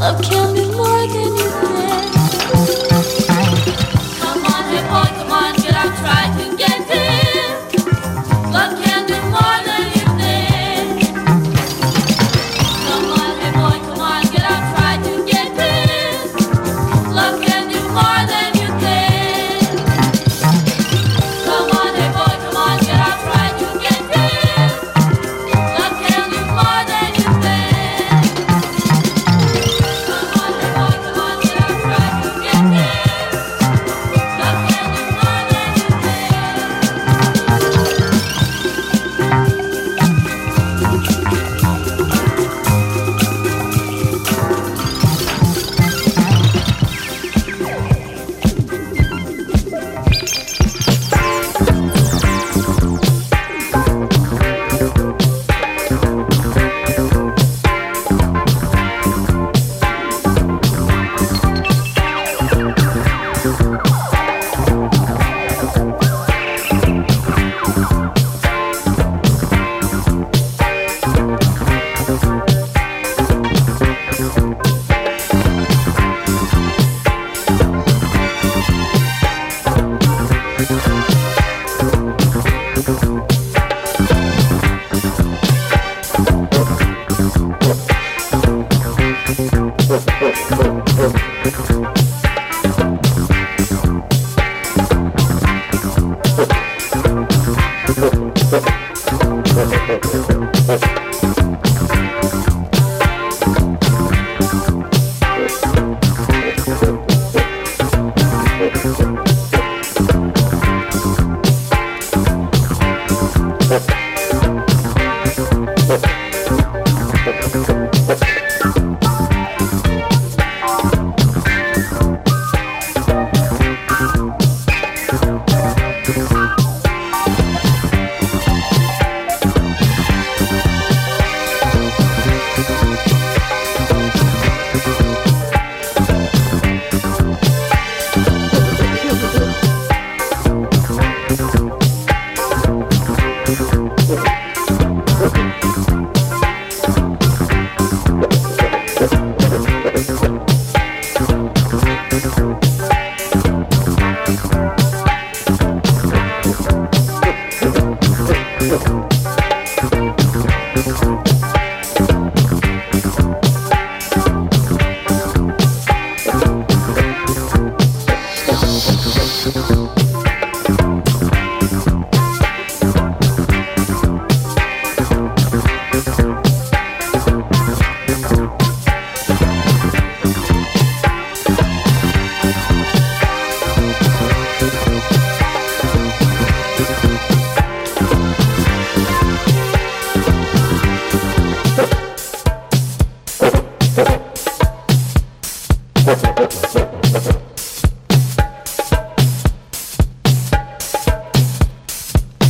Of candy.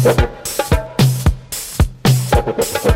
Thank you.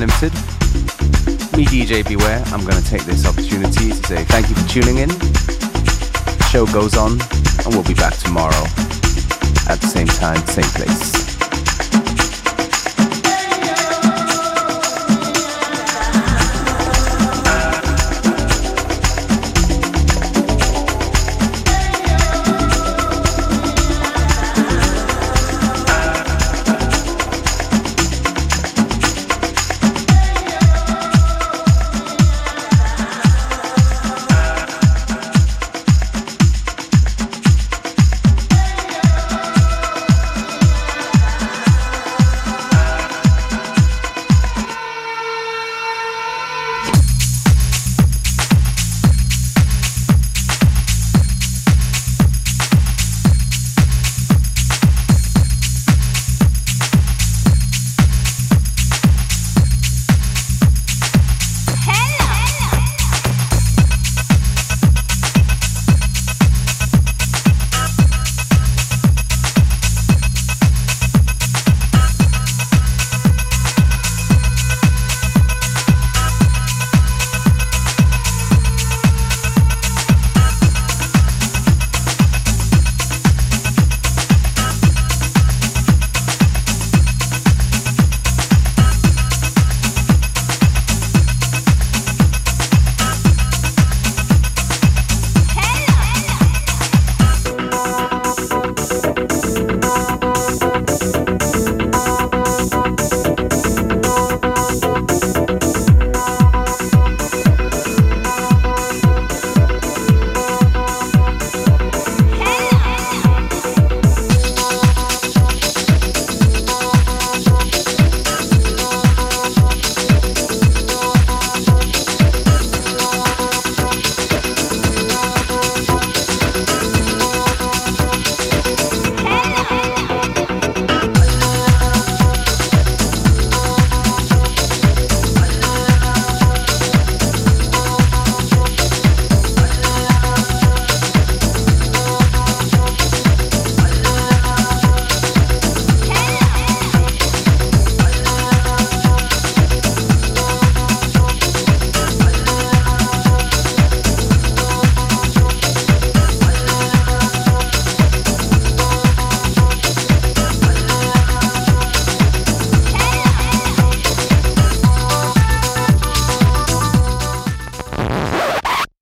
Unlimited. Me, DJ Beware, I'm going to take this opportunity to say thank you for tuning in. The show goes on, and we'll be back tomorrow at the same time, same place.